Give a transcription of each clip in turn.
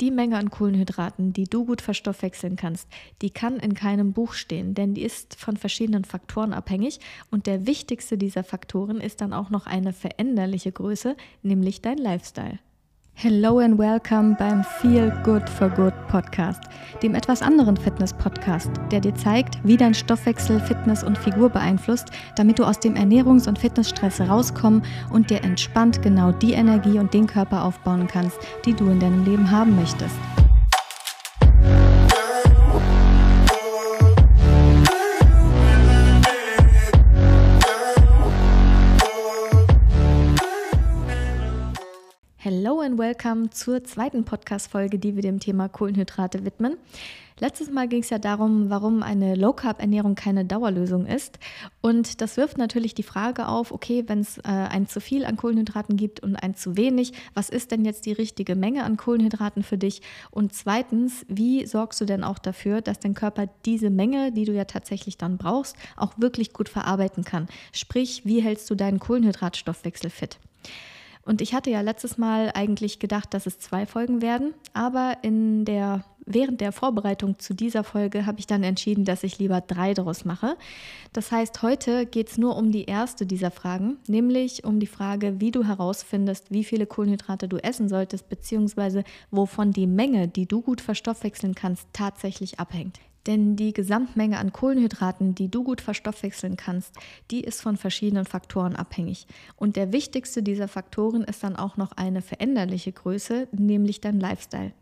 Die Menge an Kohlenhydraten, die du gut verstoffwechseln kannst, die kann in keinem Buch stehen, denn die ist von verschiedenen Faktoren abhängig und der wichtigste dieser Faktoren ist dann auch noch eine veränderliche Größe, nämlich dein Lifestyle. Hello and welcome beim Feel Good for Good Podcast, dem etwas anderen Fitness-Podcast, der dir zeigt, wie dein Stoffwechsel Fitness und Figur beeinflusst, damit du aus dem Ernährungs- und Fitnessstress rauskommen und dir entspannt genau die Energie und den Körper aufbauen kannst, die du in deinem Leben haben möchtest. Hello and welcome zur zweiten Podcast-Folge, die wir dem Thema Kohlenhydrate widmen. Letztes Mal ging es ja darum, warum eine Low-Carb-Ernährung keine Dauerlösung ist. Und das wirft natürlich die Frage auf, okay, wenn es äh, ein zu viel an Kohlenhydraten gibt und ein zu wenig, was ist denn jetzt die richtige Menge an Kohlenhydraten für dich? Und zweitens, wie sorgst du denn auch dafür, dass dein Körper diese Menge, die du ja tatsächlich dann brauchst, auch wirklich gut verarbeiten kann? Sprich, wie hältst du deinen Kohlenhydratstoffwechsel fit? Und ich hatte ja letztes Mal eigentlich gedacht, dass es zwei Folgen werden, aber in der, während der Vorbereitung zu dieser Folge habe ich dann entschieden, dass ich lieber drei daraus mache. Das heißt, heute geht es nur um die erste dieser Fragen, nämlich um die Frage, wie du herausfindest, wie viele Kohlenhydrate du essen solltest, beziehungsweise wovon die Menge, die du gut verstoffwechseln kannst, tatsächlich abhängt. Denn die Gesamtmenge an Kohlenhydraten, die du gut verstoffwechseln kannst, die ist von verschiedenen Faktoren abhängig. Und der wichtigste dieser Faktoren ist dann auch noch eine veränderliche Größe, nämlich dein Lifestyle.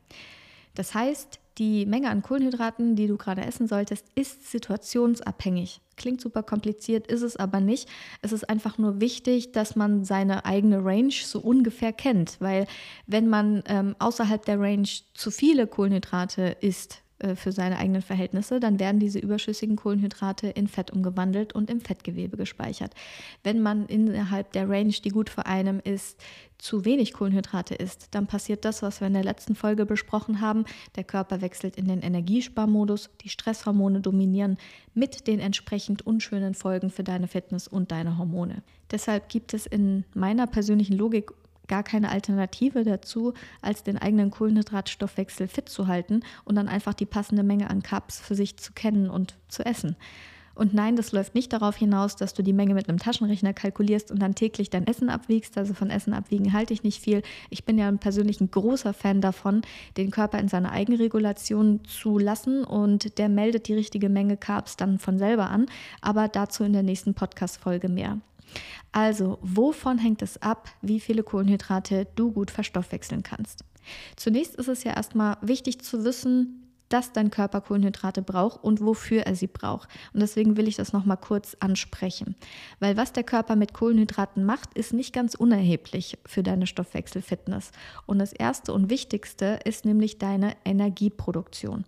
Das heißt, die Menge an Kohlenhydraten, die du gerade essen solltest, ist situationsabhängig. Klingt super kompliziert, ist es aber nicht. Es ist einfach nur wichtig, dass man seine eigene Range so ungefähr kennt, weil wenn man ähm, außerhalb der Range zu viele Kohlenhydrate isst, für seine eigenen Verhältnisse, dann werden diese überschüssigen Kohlenhydrate in Fett umgewandelt und im Fettgewebe gespeichert. Wenn man innerhalb der Range, die gut für einen ist, zu wenig Kohlenhydrate isst, dann passiert das, was wir in der letzten Folge besprochen haben. Der Körper wechselt in den Energiesparmodus, die Stresshormone dominieren mit den entsprechend unschönen Folgen für deine Fitness und deine Hormone. Deshalb gibt es in meiner persönlichen Logik gar keine Alternative dazu, als den eigenen Kohlenhydratstoffwechsel fit zu halten und dann einfach die passende Menge an Cups für sich zu kennen und zu essen. Und nein, das läuft nicht darauf hinaus, dass du die Menge mit einem Taschenrechner kalkulierst und dann täglich dein Essen abwiegst. Also von Essen abwiegen halte ich nicht viel. Ich bin ja persönlich ein großer Fan davon, den Körper in seine Eigenregulation zu lassen und der meldet die richtige Menge Carbs dann von selber an. Aber dazu in der nächsten Podcast-Folge mehr. Also, wovon hängt es ab, wie viele Kohlenhydrate du gut verstoffwechseln kannst? Zunächst ist es ja erstmal wichtig zu wissen, dass dein Körper Kohlenhydrate braucht und wofür er sie braucht. Und deswegen will ich das nochmal kurz ansprechen. Weil was der Körper mit Kohlenhydraten macht, ist nicht ganz unerheblich für deine Stoffwechselfitness. Und das Erste und Wichtigste ist nämlich deine Energieproduktion.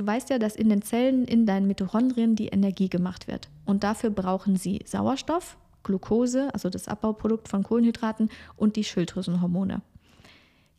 Du weißt ja, dass in den Zellen in deinen Mitochondrien die Energie gemacht wird. Und dafür brauchen sie Sauerstoff, Glucose, also das Abbauprodukt von Kohlenhydraten und die Schilddrüsenhormone.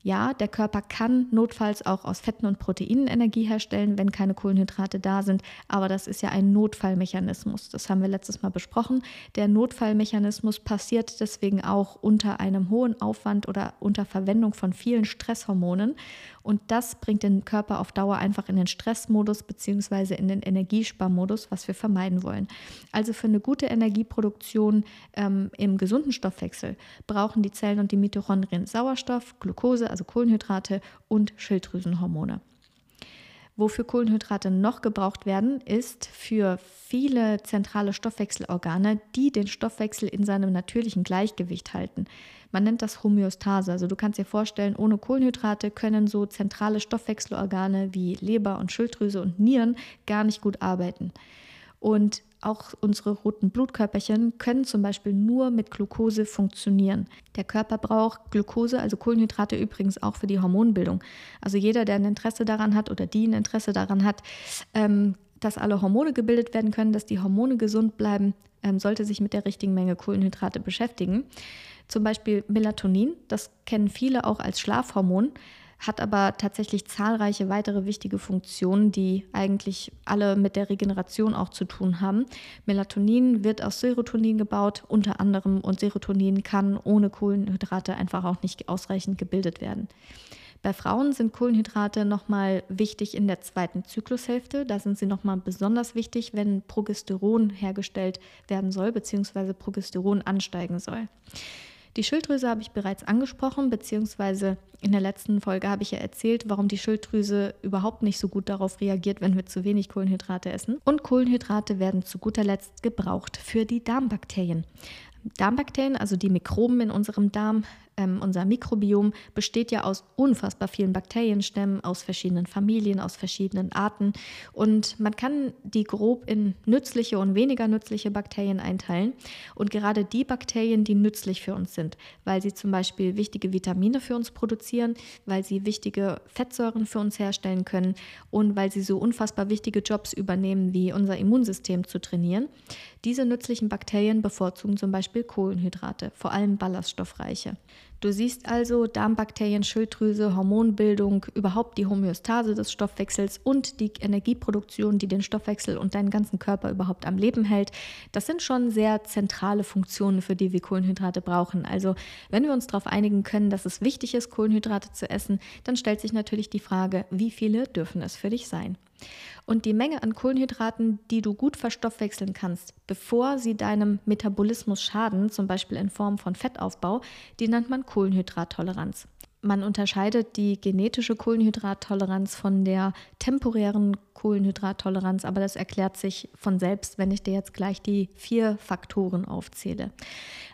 Ja, der Körper kann notfalls auch aus Fetten und Proteinen Energie herstellen, wenn keine Kohlenhydrate da sind, aber das ist ja ein Notfallmechanismus. Das haben wir letztes Mal besprochen. Der Notfallmechanismus passiert deswegen auch unter einem hohen Aufwand oder unter Verwendung von vielen Stresshormonen und das bringt den Körper auf Dauer einfach in den Stressmodus bzw. in den Energiesparmodus, was wir vermeiden wollen. Also für eine gute Energieproduktion ähm, im gesunden Stoffwechsel brauchen die Zellen und die Mitochondrien Sauerstoff, Glucose, also Kohlenhydrate und Schilddrüsenhormone. Wofür Kohlenhydrate noch gebraucht werden, ist für viele zentrale Stoffwechselorgane, die den Stoffwechsel in seinem natürlichen Gleichgewicht halten. Man nennt das Homöostase. Also du kannst dir vorstellen, ohne Kohlenhydrate können so zentrale Stoffwechselorgane wie Leber und Schilddrüse und Nieren gar nicht gut arbeiten. Und auch unsere roten Blutkörperchen können zum Beispiel nur mit Glucose funktionieren. Der Körper braucht Glucose, also Kohlenhydrate übrigens auch für die Hormonbildung. Also jeder, der ein Interesse daran hat oder die ein Interesse daran hat, ähm, dass alle Hormone gebildet werden können, dass die Hormone gesund bleiben, ähm, sollte sich mit der richtigen Menge Kohlenhydrate beschäftigen. Zum Beispiel Melatonin, das kennen viele auch als Schlafhormon hat aber tatsächlich zahlreiche weitere wichtige Funktionen, die eigentlich alle mit der Regeneration auch zu tun haben. Melatonin wird aus Serotonin gebaut, unter anderem, und Serotonin kann ohne Kohlenhydrate einfach auch nicht ausreichend gebildet werden. Bei Frauen sind Kohlenhydrate nochmal wichtig in der zweiten Zyklushälfte. Da sind sie nochmal besonders wichtig, wenn Progesteron hergestellt werden soll, beziehungsweise Progesteron ansteigen soll. Die Schilddrüse habe ich bereits angesprochen, beziehungsweise in der letzten Folge habe ich ja erzählt, warum die Schilddrüse überhaupt nicht so gut darauf reagiert, wenn wir zu wenig Kohlenhydrate essen. Und Kohlenhydrate werden zu guter Letzt gebraucht für die Darmbakterien. Darmbakterien, also die Mikroben in unserem Darm, ähm, unser Mikrobiom besteht ja aus unfassbar vielen Bakterienstämmen, aus verschiedenen Familien, aus verschiedenen Arten. Und man kann die grob in nützliche und weniger nützliche Bakterien einteilen. Und gerade die Bakterien, die nützlich für uns sind, weil sie zum Beispiel wichtige Vitamine für uns produzieren, weil sie wichtige Fettsäuren für uns herstellen können und weil sie so unfassbar wichtige Jobs übernehmen, wie unser Immunsystem zu trainieren. Diese nützlichen Bakterien bevorzugen zum Beispiel Kohlenhydrate, vor allem ballaststoffreiche. Du siehst also Darmbakterien, Schilddrüse, Hormonbildung, überhaupt die Homöostase des Stoffwechsels und die Energieproduktion, die den Stoffwechsel und deinen ganzen Körper überhaupt am Leben hält. Das sind schon sehr zentrale Funktionen, für die wir Kohlenhydrate brauchen. Also wenn wir uns darauf einigen können, dass es wichtig ist, Kohlenhydrate zu essen, dann stellt sich natürlich die Frage, wie viele dürfen es für dich sein? Und die Menge an Kohlenhydraten, die du gut verstoffwechseln kannst, bevor sie deinem Metabolismus schaden, zum Beispiel in Form von Fettaufbau, die nennt man Kohlenhydrattoleranz. Man unterscheidet die genetische Kohlenhydrattoleranz von der temporären Kohlenhydrattoleranz, aber das erklärt sich von selbst, wenn ich dir jetzt gleich die vier Faktoren aufzähle.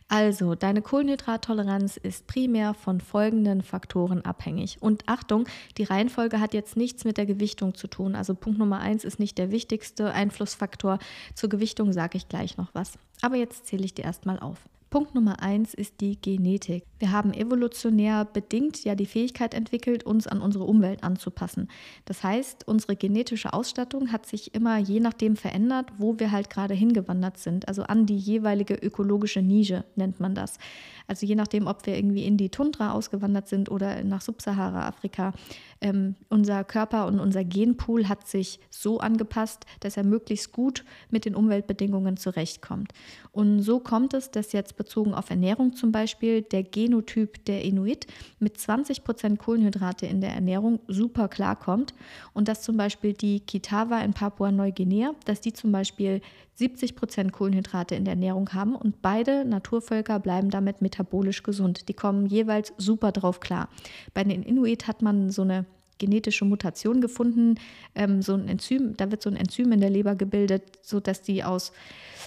Also, deine Kohlenhydrattoleranz ist primär von folgenden Faktoren abhängig. Und Achtung, die Reihenfolge hat jetzt nichts mit der Gewichtung zu tun. Also Punkt Nummer eins ist nicht der wichtigste Einflussfaktor. Zur Gewichtung sage ich gleich noch was. Aber jetzt zähle ich dir erstmal auf. Punkt Nummer eins ist die Genetik. Wir haben evolutionär bedingt ja die Fähigkeit entwickelt, uns an unsere Umwelt anzupassen. Das heißt, unsere genetische Ausstattung hat sich immer je nachdem verändert, wo wir halt gerade hingewandert sind. Also an die jeweilige ökologische Nische nennt man das. Also je nachdem, ob wir irgendwie in die Tundra ausgewandert sind oder nach Subsahara-Afrika. Ähm, unser Körper und unser Genpool hat sich so angepasst, dass er möglichst gut mit den Umweltbedingungen zurechtkommt. Und so kommt es, dass jetzt bezogen auf Ernährung zum Beispiel der Genotyp der Inuit mit 20 Prozent Kohlenhydrate in der Ernährung super klarkommt und dass zum Beispiel die Kitawa in Papua-Neuguinea, dass die zum Beispiel 70 Prozent Kohlenhydrate in der Ernährung haben und beide Naturvölker bleiben damit metabolisch gesund. Die kommen jeweils super drauf klar. Bei den Inuit hat man so eine genetische Mutation gefunden, ähm, so ein Enzym, da wird so ein Enzym in der Leber gebildet, sodass die aus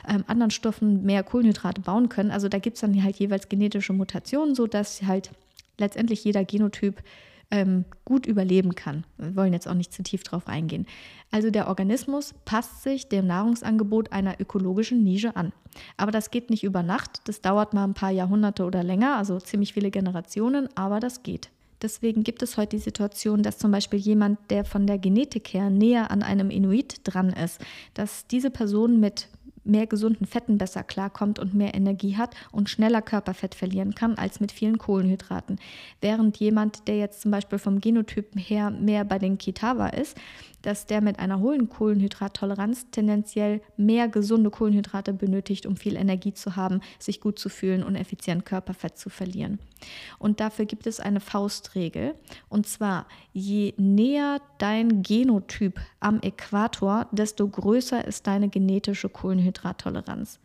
ähm, anderen Stoffen mehr Kohlenhydrate bauen können. Also da gibt es dann halt jeweils genetische Mutationen, sodass halt letztendlich jeder Genotyp ähm, gut überleben kann. Wir wollen jetzt auch nicht zu tief drauf eingehen. Also der Organismus passt sich dem Nahrungsangebot einer ökologischen Nische an. Aber das geht nicht über Nacht, das dauert mal ein paar Jahrhunderte oder länger, also ziemlich viele Generationen, aber das geht. Deswegen gibt es heute die Situation, dass zum Beispiel jemand, der von der Genetik her näher an einem Inuit dran ist, dass diese Person mit mehr gesunden Fetten besser klarkommt und mehr Energie hat und schneller Körperfett verlieren kann als mit vielen Kohlenhydraten. Während jemand, der jetzt zum Beispiel vom Genotypen her mehr bei den Kitawa ist, dass der mit einer hohen Kohlenhydrattoleranz tendenziell mehr gesunde Kohlenhydrate benötigt, um viel Energie zu haben, sich gut zu fühlen und effizient Körperfett zu verlieren. Und dafür gibt es eine Faustregel. Und zwar, je näher dein Genotyp am Äquator, desto größer ist deine genetische Kohlenhydrattoleranz.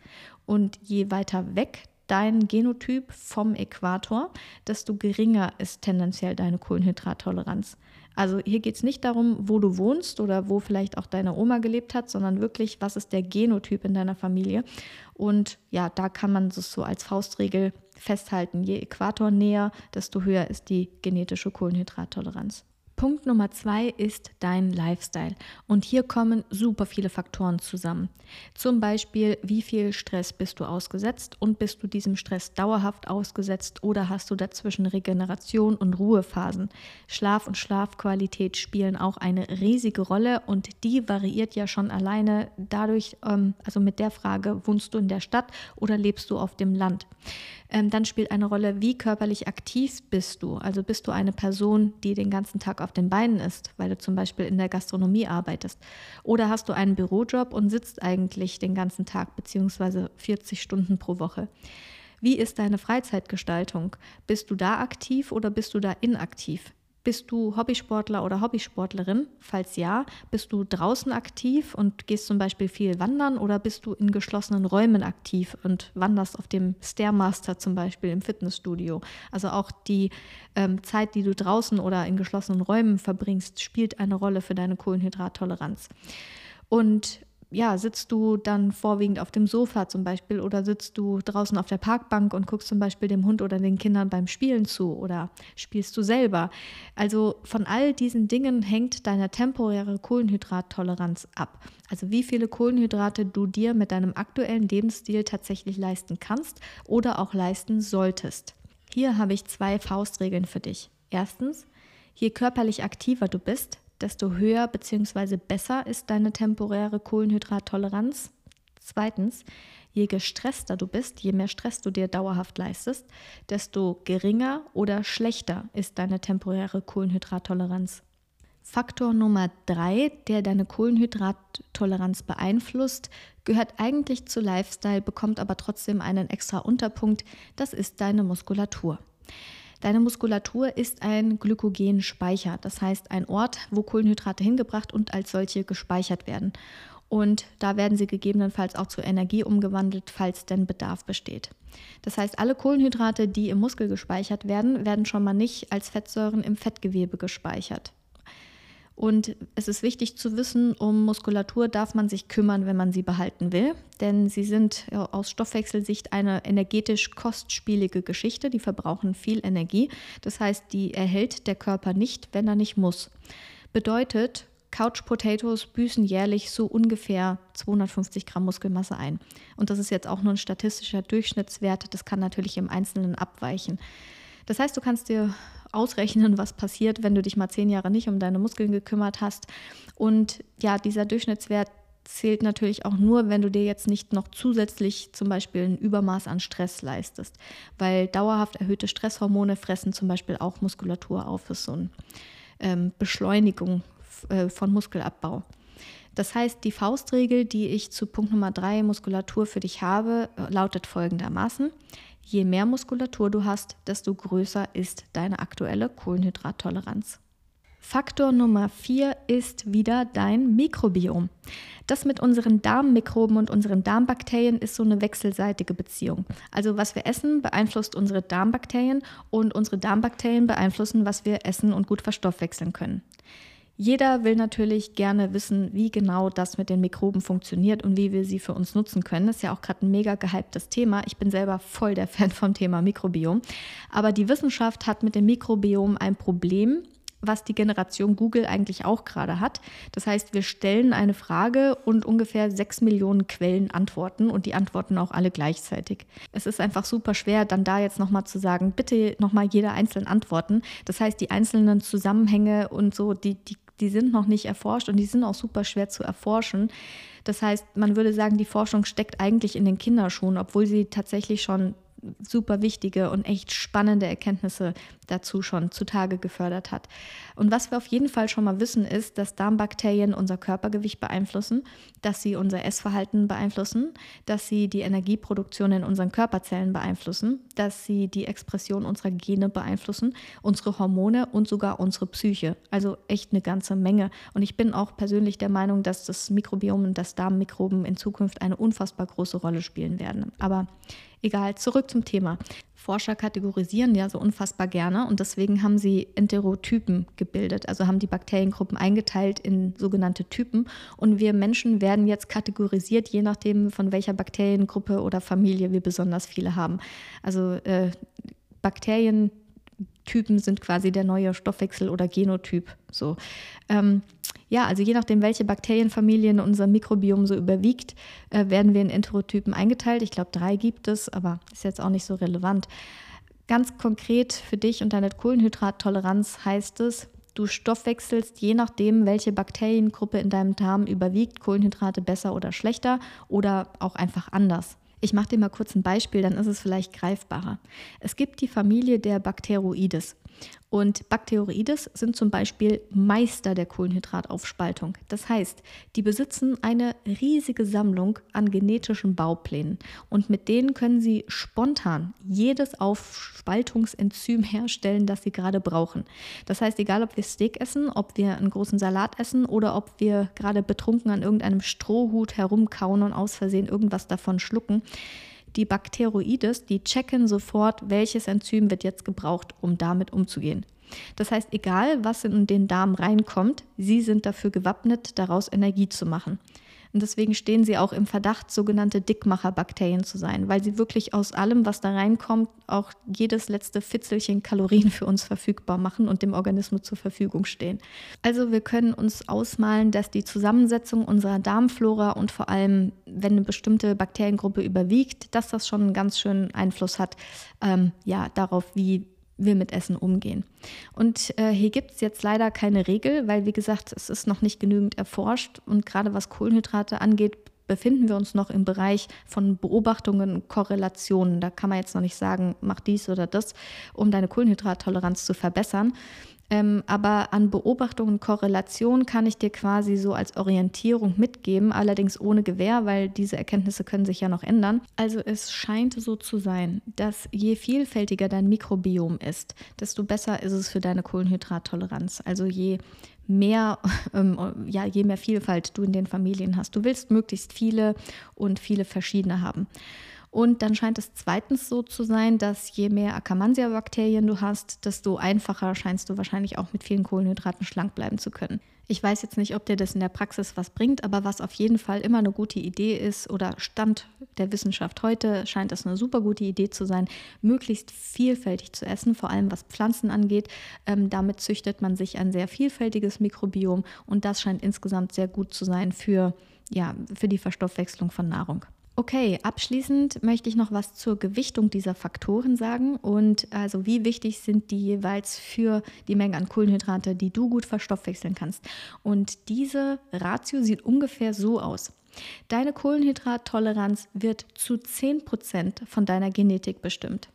Und je weiter weg dein Genotyp vom Äquator, desto geringer ist tendenziell deine Kohlenhydrattoleranz. Also hier geht es nicht darum, wo du wohnst oder wo vielleicht auch deine Oma gelebt hat, sondern wirklich, was ist der Genotyp in deiner Familie. Und ja, da kann man es so als Faustregel festhalten. Je Äquator näher, desto höher ist die genetische Kohlenhydrattoleranz. Punkt Nummer zwei ist dein Lifestyle. Und hier kommen super viele Faktoren zusammen. Zum Beispiel, wie viel Stress bist du ausgesetzt und bist du diesem Stress dauerhaft ausgesetzt oder hast du dazwischen Regeneration und Ruhephasen? Schlaf und Schlafqualität spielen auch eine riesige Rolle und die variiert ja schon alleine dadurch, ähm, also mit der Frage, wohnst du in der Stadt oder lebst du auf dem Land? Ähm, dann spielt eine Rolle, wie körperlich aktiv bist du. Also bist du eine Person, die den ganzen Tag auf den Beinen ist, weil du zum Beispiel in der Gastronomie arbeitest. Oder hast du einen Bürojob und sitzt eigentlich den ganzen Tag beziehungsweise 40 Stunden pro Woche. Wie ist deine Freizeitgestaltung? Bist du da aktiv oder bist du da inaktiv? Bist du Hobbysportler oder Hobbysportlerin? Falls ja, bist du draußen aktiv und gehst zum Beispiel viel wandern oder bist du in geschlossenen Räumen aktiv und wanderst auf dem Stairmaster zum Beispiel im Fitnessstudio? Also auch die ähm, Zeit, die du draußen oder in geschlossenen Räumen verbringst, spielt eine Rolle für deine Kohlenhydrattoleranz. Und ja, sitzt du dann vorwiegend auf dem Sofa zum Beispiel oder sitzt du draußen auf der Parkbank und guckst zum Beispiel dem Hund oder den Kindern beim Spielen zu oder spielst du selber. Also von all diesen Dingen hängt deine temporäre Kohlenhydrattoleranz ab. Also wie viele Kohlenhydrate du dir mit deinem aktuellen Lebensstil tatsächlich leisten kannst oder auch leisten solltest. Hier habe ich zwei Faustregeln für dich. Erstens, je körperlich aktiver du bist, desto höher bzw. besser ist deine temporäre Kohlenhydrattoleranz. Zweitens, je gestresster du bist, je mehr Stress du dir dauerhaft leistest, desto geringer oder schlechter ist deine temporäre Kohlenhydrattoleranz. Faktor Nummer drei, der deine Kohlenhydrattoleranz beeinflusst, gehört eigentlich zu Lifestyle, bekommt aber trotzdem einen extra Unterpunkt. Das ist deine Muskulatur. Deine Muskulatur ist ein Glykogenspeicher, das heißt ein Ort, wo Kohlenhydrate hingebracht und als solche gespeichert werden. Und da werden sie gegebenenfalls auch zur Energie umgewandelt, falls denn Bedarf besteht. Das heißt, alle Kohlenhydrate, die im Muskel gespeichert werden, werden schon mal nicht als Fettsäuren im Fettgewebe gespeichert. Und es ist wichtig zu wissen, um Muskulatur darf man sich kümmern, wenn man sie behalten will. Denn sie sind aus Stoffwechselsicht eine energetisch kostspielige Geschichte. Die verbrauchen viel Energie. Das heißt, die erhält der Körper nicht, wenn er nicht muss. Bedeutet, Couch Potatoes büßen jährlich so ungefähr 250 Gramm Muskelmasse ein. Und das ist jetzt auch nur ein statistischer Durchschnittswert. Das kann natürlich im Einzelnen abweichen. Das heißt, du kannst dir ausrechnen, was passiert, wenn du dich mal zehn Jahre nicht um deine Muskeln gekümmert hast. Und ja, dieser Durchschnittswert zählt natürlich auch nur, wenn du dir jetzt nicht noch zusätzlich zum Beispiel ein Übermaß an Stress leistest, weil dauerhaft erhöhte Stresshormone fressen zum Beispiel auch Muskulatur auf. Ist so eine ähm, Beschleunigung äh, von Muskelabbau. Das heißt, die Faustregel, die ich zu Punkt Nummer drei Muskulatur für dich habe, äh, lautet folgendermaßen. Je mehr Muskulatur du hast, desto größer ist deine aktuelle Kohlenhydrattoleranz. Faktor Nummer vier ist wieder dein Mikrobiom. Das mit unseren Darmmikroben und unseren Darmbakterien ist so eine wechselseitige Beziehung. Also was wir essen, beeinflusst unsere Darmbakterien und unsere Darmbakterien beeinflussen, was wir essen und gut verstoffwechseln können. Jeder will natürlich gerne wissen, wie genau das mit den Mikroben funktioniert und wie wir sie für uns nutzen können. Das ist ja auch gerade ein mega gehyptes Thema. Ich bin selber voll der Fan vom Thema Mikrobiom. Aber die Wissenschaft hat mit dem Mikrobiom ein Problem, was die Generation Google eigentlich auch gerade hat. Das heißt, wir stellen eine Frage und ungefähr sechs Millionen Quellen antworten und die antworten auch alle gleichzeitig. Es ist einfach super schwer, dann da jetzt nochmal zu sagen, bitte nochmal jeder einzeln antworten. Das heißt, die einzelnen Zusammenhänge und so, die, die die sind noch nicht erforscht und die sind auch super schwer zu erforschen. Das heißt, man würde sagen, die Forschung steckt eigentlich in den Kinderschuhen, obwohl sie tatsächlich schon super wichtige und echt spannende Erkenntnisse dazu schon zutage gefördert hat. Und was wir auf jeden Fall schon mal wissen, ist, dass Darmbakterien unser Körpergewicht beeinflussen, dass sie unser Essverhalten beeinflussen, dass sie die Energieproduktion in unseren Körperzellen beeinflussen, dass sie die Expression unserer Gene beeinflussen, unsere Hormone und sogar unsere Psyche. Also echt eine ganze Menge. Und ich bin auch persönlich der Meinung, dass das Mikrobiom und das Darmmikroben in Zukunft eine unfassbar große Rolle spielen werden. Aber Egal, zurück zum Thema. Forscher kategorisieren ja so unfassbar gerne und deswegen haben sie Enterotypen gebildet, also haben die Bakteriengruppen eingeteilt in sogenannte Typen und wir Menschen werden jetzt kategorisiert, je nachdem von welcher Bakteriengruppe oder Familie wir besonders viele haben. Also äh, Bakterientypen sind quasi der neue Stoffwechsel oder Genotyp. So. Ähm, ja, also je nachdem, welche Bakterienfamilien unser Mikrobiom so überwiegt, äh, werden wir in Enterotypen eingeteilt. Ich glaube, drei gibt es, aber ist jetzt auch nicht so relevant. Ganz konkret für dich und deine Kohlenhydrattoleranz heißt es, du stoffwechselst je nachdem, welche Bakteriengruppe in deinem Darm überwiegt, Kohlenhydrate besser oder schlechter oder auch einfach anders. Ich mache dir mal kurz ein Beispiel, dann ist es vielleicht greifbarer. Es gibt die Familie der Bacteroides. Und Bacteroides sind zum Beispiel Meister der Kohlenhydrataufspaltung. Das heißt, die besitzen eine riesige Sammlung an genetischen Bauplänen und mit denen können sie spontan jedes Aufspaltungsenzym herstellen, das sie gerade brauchen. Das heißt, egal ob wir Steak essen, ob wir einen großen Salat essen oder ob wir gerade betrunken an irgendeinem Strohhut herumkauen und aus Versehen irgendwas davon schlucken, die Bakteroides, die checken sofort, welches Enzym wird jetzt gebraucht, um damit umzugehen. Das heißt, egal was in den Darm reinkommt, sie sind dafür gewappnet, daraus Energie zu machen. Und deswegen stehen sie auch im Verdacht, sogenannte Dickmacherbakterien zu sein, weil sie wirklich aus allem, was da reinkommt, auch jedes letzte Fitzelchen Kalorien für uns verfügbar machen und dem Organismus zur Verfügung stehen. Also wir können uns ausmalen, dass die Zusammensetzung unserer Darmflora und vor allem, wenn eine bestimmte Bakteriengruppe überwiegt, dass das schon einen ganz schönen Einfluss hat ähm, ja, darauf, wie wir mit Essen umgehen. Und äh, hier gibt es jetzt leider keine Regel, weil wie gesagt, es ist noch nicht genügend erforscht und gerade was Kohlenhydrate angeht, befinden wir uns noch im Bereich von Beobachtungen und Korrelationen. Da kann man jetzt noch nicht sagen, mach dies oder das, um deine Kohlenhydrattoleranz zu verbessern. Ähm, aber an Beobachtung und Korrelation kann ich dir quasi so als Orientierung mitgeben, allerdings ohne Gewähr, weil diese Erkenntnisse können sich ja noch ändern. Also es scheint so zu sein, dass je vielfältiger dein Mikrobiom ist, desto besser ist es für deine Kohlenhydrattoleranz. Also je mehr, ähm, ja, je mehr Vielfalt du in den Familien hast. Du willst möglichst viele und viele verschiedene haben. Und dann scheint es zweitens so zu sein, dass je mehr Akkermansia-Bakterien du hast, desto einfacher scheinst du wahrscheinlich auch mit vielen Kohlenhydraten schlank bleiben zu können. Ich weiß jetzt nicht, ob dir das in der Praxis was bringt, aber was auf jeden Fall immer eine gute Idee ist oder Stand der Wissenschaft heute scheint es eine super gute Idee zu sein, möglichst vielfältig zu essen, vor allem was Pflanzen angeht. Ähm, damit züchtet man sich ein sehr vielfältiges Mikrobiom und das scheint insgesamt sehr gut zu sein für, ja, für die Verstoffwechslung von Nahrung. Okay, abschließend möchte ich noch was zur Gewichtung dieser Faktoren sagen und also wie wichtig sind die jeweils für die Menge an Kohlenhydrate, die du gut verstoffwechseln kannst. Und diese Ratio sieht ungefähr so aus. Deine Kohlenhydrattoleranz wird zu 10% von deiner Genetik bestimmt.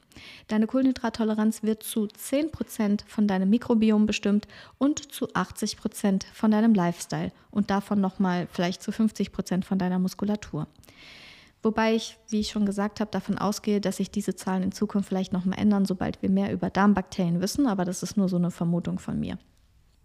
Deine Kohlenhydrattoleranz wird zu 10% von deinem Mikrobiom bestimmt und zu 80% von deinem Lifestyle und davon nochmal vielleicht zu 50% von deiner Muskulatur. Wobei ich, wie ich schon gesagt habe, davon ausgehe, dass sich diese Zahlen in Zukunft vielleicht nochmal ändern, sobald wir mehr über Darmbakterien wissen, aber das ist nur so eine Vermutung von mir.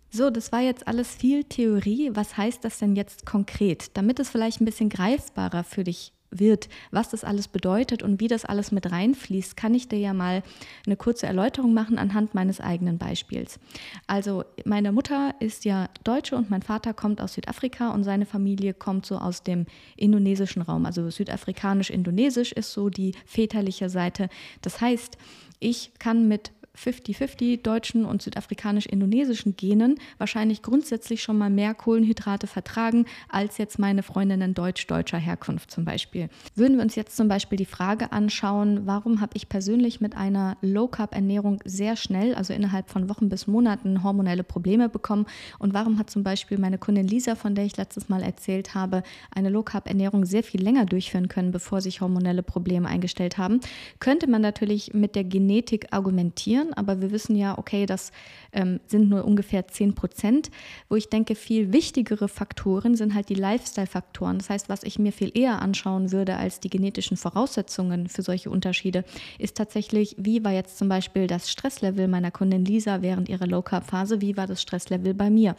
So, das war jetzt alles viel Theorie. Was heißt das denn jetzt konkret? Damit es vielleicht ein bisschen greifbarer für dich wird, was das alles bedeutet und wie das alles mit reinfließt, kann ich dir ja mal eine kurze Erläuterung machen anhand meines eigenen Beispiels. Also meine Mutter ist ja Deutsche und mein Vater kommt aus Südafrika und seine Familie kommt so aus dem indonesischen Raum. Also südafrikanisch-indonesisch ist so die väterliche Seite. Das heißt, ich kann mit 50-50 deutschen und südafrikanisch-indonesischen Genen wahrscheinlich grundsätzlich schon mal mehr Kohlenhydrate vertragen als jetzt meine Freundinnen deutsch-deutscher Herkunft zum Beispiel. Würden wir uns jetzt zum Beispiel die Frage anschauen, warum habe ich persönlich mit einer Low-Carb-Ernährung sehr schnell, also innerhalb von Wochen bis Monaten, hormonelle Probleme bekommen und warum hat zum Beispiel meine Kundin Lisa, von der ich letztes Mal erzählt habe, eine Low-Carb-Ernährung sehr viel länger durchführen können, bevor sich hormonelle Probleme eingestellt haben, könnte man natürlich mit der Genetik argumentieren passieren, aber wir wissen ja, okay, das ähm, sind nur ungefähr 10 Prozent. Wo ich denke, viel wichtigere Faktoren sind halt die Lifestyle-Faktoren. Das heißt, was ich mir viel eher anschauen würde als die genetischen Voraussetzungen für solche Unterschiede, ist tatsächlich, wie war jetzt zum Beispiel das Stresslevel meiner Kundin Lisa während ihrer Low-Carb-Phase, wie war das Stresslevel bei mir?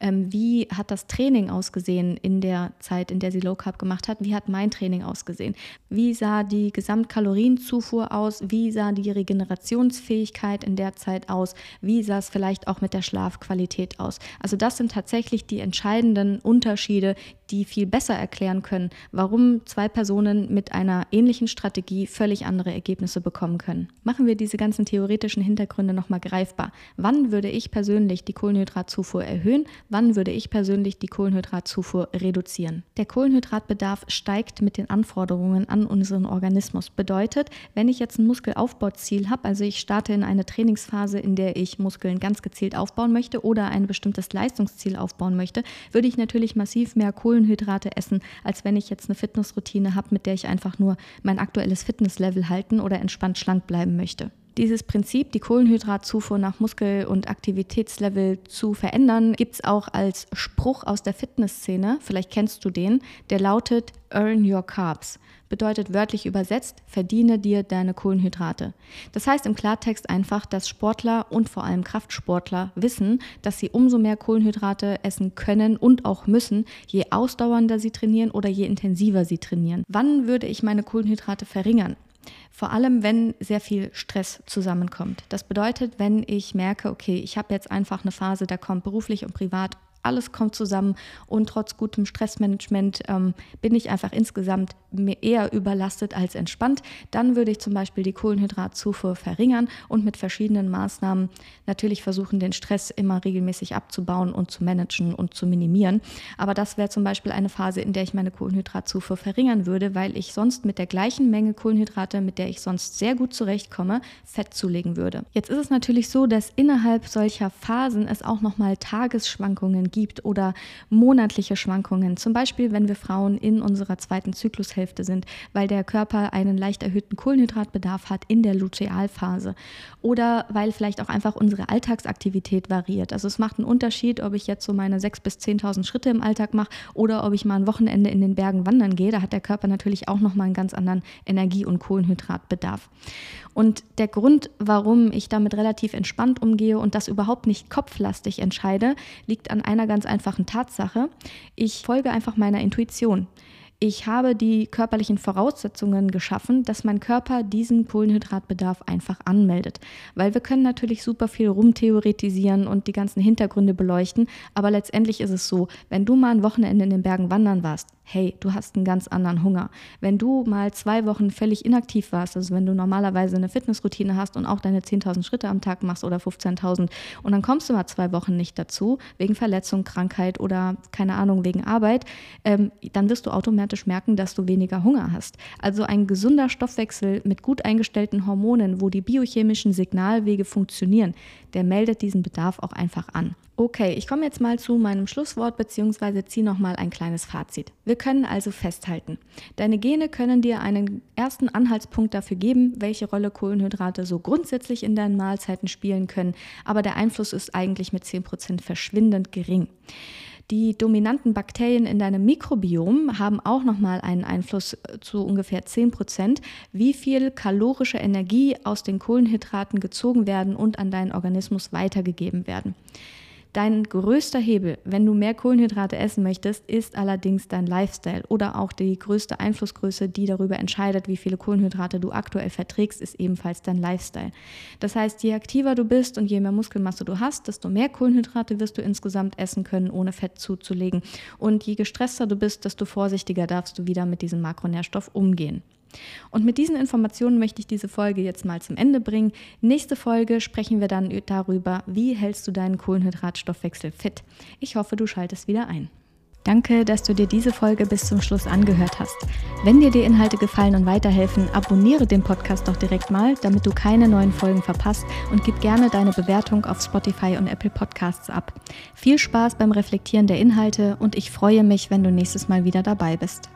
Ähm, wie hat das Training ausgesehen in der Zeit, in der sie Low-Carb gemacht hat? Wie hat mein Training ausgesehen? Wie sah die Gesamtkalorienzufuhr aus? Wie sah die Regenerationsfähigkeit Müdigkeit in der Zeit aus? Wie sah es vielleicht auch mit der Schlafqualität aus? Also das sind tatsächlich die entscheidenden Unterschiede, die viel besser erklären können, warum zwei Personen mit einer ähnlichen Strategie völlig andere Ergebnisse bekommen können. Machen wir diese ganzen theoretischen Hintergründe nochmal greifbar. Wann würde ich persönlich die Kohlenhydratzufuhr erhöhen? Wann würde ich persönlich die Kohlenhydratzufuhr reduzieren? Der Kohlenhydratbedarf steigt mit den Anforderungen an unseren Organismus. Bedeutet, wenn ich jetzt ein Muskelaufbauziel habe, also ich starte in eine Trainingsphase, in der ich Muskeln ganz gezielt aufbauen möchte oder ein bestimmtes Leistungsziel aufbauen möchte, würde ich natürlich massiv mehr Kohlenhydrate Kohlenhydrate essen, als wenn ich jetzt eine Fitnessroutine habe, mit der ich einfach nur mein aktuelles Fitnesslevel halten oder entspannt schlank bleiben möchte. Dieses Prinzip, die Kohlenhydratzufuhr nach Muskel- und Aktivitätslevel zu verändern, gibt es auch als Spruch aus der Fitnessszene. Vielleicht kennst du den. Der lautet Earn Your Carbs. Bedeutet wörtlich übersetzt, verdiene dir deine Kohlenhydrate. Das heißt im Klartext einfach, dass Sportler und vor allem Kraftsportler wissen, dass sie umso mehr Kohlenhydrate essen können und auch müssen, je ausdauernder sie trainieren oder je intensiver sie trainieren. Wann würde ich meine Kohlenhydrate verringern? Vor allem, wenn sehr viel Stress zusammenkommt. Das bedeutet, wenn ich merke, okay, ich habe jetzt einfach eine Phase, da kommt beruflich und privat alles kommt zusammen und trotz gutem Stressmanagement ähm, bin ich einfach insgesamt eher überlastet als entspannt. Dann würde ich zum Beispiel die Kohlenhydratzufuhr verringern und mit verschiedenen Maßnahmen natürlich versuchen, den Stress immer regelmäßig abzubauen und zu managen und zu minimieren. Aber das wäre zum Beispiel eine Phase, in der ich meine Kohlenhydratzufuhr verringern würde, weil ich sonst mit der gleichen Menge Kohlenhydrate, mit der ich sonst sehr gut zurechtkomme, Fett zulegen würde. Jetzt ist es natürlich so, dass innerhalb solcher Phasen es auch nochmal Tagesschwankungen gibt oder monatliche Schwankungen. Zum Beispiel, wenn wir Frauen in unserer zweiten Zyklushälfte sind, weil der Körper einen leicht erhöhten Kohlenhydratbedarf hat in der Lutealphase. Oder weil vielleicht auch einfach unsere Alltagsaktivität variiert. Also es macht einen Unterschied, ob ich jetzt so meine 6.000 bis 10.000 Schritte im Alltag mache oder ob ich mal ein Wochenende in den Bergen wandern gehe. Da hat der Körper natürlich auch nochmal einen ganz anderen Energie- und Kohlenhydratbedarf. Und der Grund, warum ich damit relativ entspannt umgehe und das überhaupt nicht kopflastig entscheide, liegt an einer ganz einfachen Tatsache. Ich folge einfach meiner Intuition. Ich habe die körperlichen Voraussetzungen geschaffen, dass mein Körper diesen Kohlenhydratbedarf einfach anmeldet. Weil wir können natürlich super viel rumtheoretisieren und die ganzen Hintergründe beleuchten, aber letztendlich ist es so, wenn du mal ein Wochenende in den Bergen wandern warst, hey, du hast einen ganz anderen Hunger. Wenn du mal zwei Wochen völlig inaktiv warst, also wenn du normalerweise eine Fitnessroutine hast und auch deine 10.000 Schritte am Tag machst oder 15.000 und dann kommst du mal zwei Wochen nicht dazu, wegen Verletzung, Krankheit oder keine Ahnung, wegen Arbeit, ähm, dann wirst du automatisch merken, dass du weniger Hunger hast. Also ein gesunder Stoffwechsel mit gut eingestellten Hormonen, wo die biochemischen Signalwege funktionieren, der meldet diesen Bedarf auch einfach an. Okay, ich komme jetzt mal zu meinem Schlusswort bzw. ziehe nochmal ein kleines Fazit. Wir können also festhalten, deine Gene können dir einen ersten Anhaltspunkt dafür geben, welche Rolle Kohlenhydrate so grundsätzlich in deinen Mahlzeiten spielen können, aber der Einfluss ist eigentlich mit 10% verschwindend gering. Die dominanten Bakterien in deinem Mikrobiom haben auch nochmal einen Einfluss äh, zu ungefähr 10 Prozent, wie viel kalorische Energie aus den Kohlenhydraten gezogen werden und an deinen Organismus weitergegeben werden. Dein größter Hebel, wenn du mehr Kohlenhydrate essen möchtest, ist allerdings dein Lifestyle oder auch die größte Einflussgröße, die darüber entscheidet, wie viele Kohlenhydrate du aktuell verträgst, ist ebenfalls dein Lifestyle. Das heißt, je aktiver du bist und je mehr Muskelmasse du hast, desto mehr Kohlenhydrate wirst du insgesamt essen können, ohne Fett zuzulegen. Und je gestresster du bist, desto vorsichtiger darfst du wieder mit diesem Makronährstoff umgehen. Und mit diesen Informationen möchte ich diese Folge jetzt mal zum Ende bringen. Nächste Folge sprechen wir dann darüber, wie hältst du deinen Kohlenhydratstoffwechsel fit. Ich hoffe, du schaltest wieder ein. Danke, dass du dir diese Folge bis zum Schluss angehört hast. Wenn dir die Inhalte gefallen und weiterhelfen, abonniere den Podcast doch direkt mal, damit du keine neuen Folgen verpasst und gib gerne deine Bewertung auf Spotify und Apple Podcasts ab. Viel Spaß beim Reflektieren der Inhalte und ich freue mich, wenn du nächstes Mal wieder dabei bist.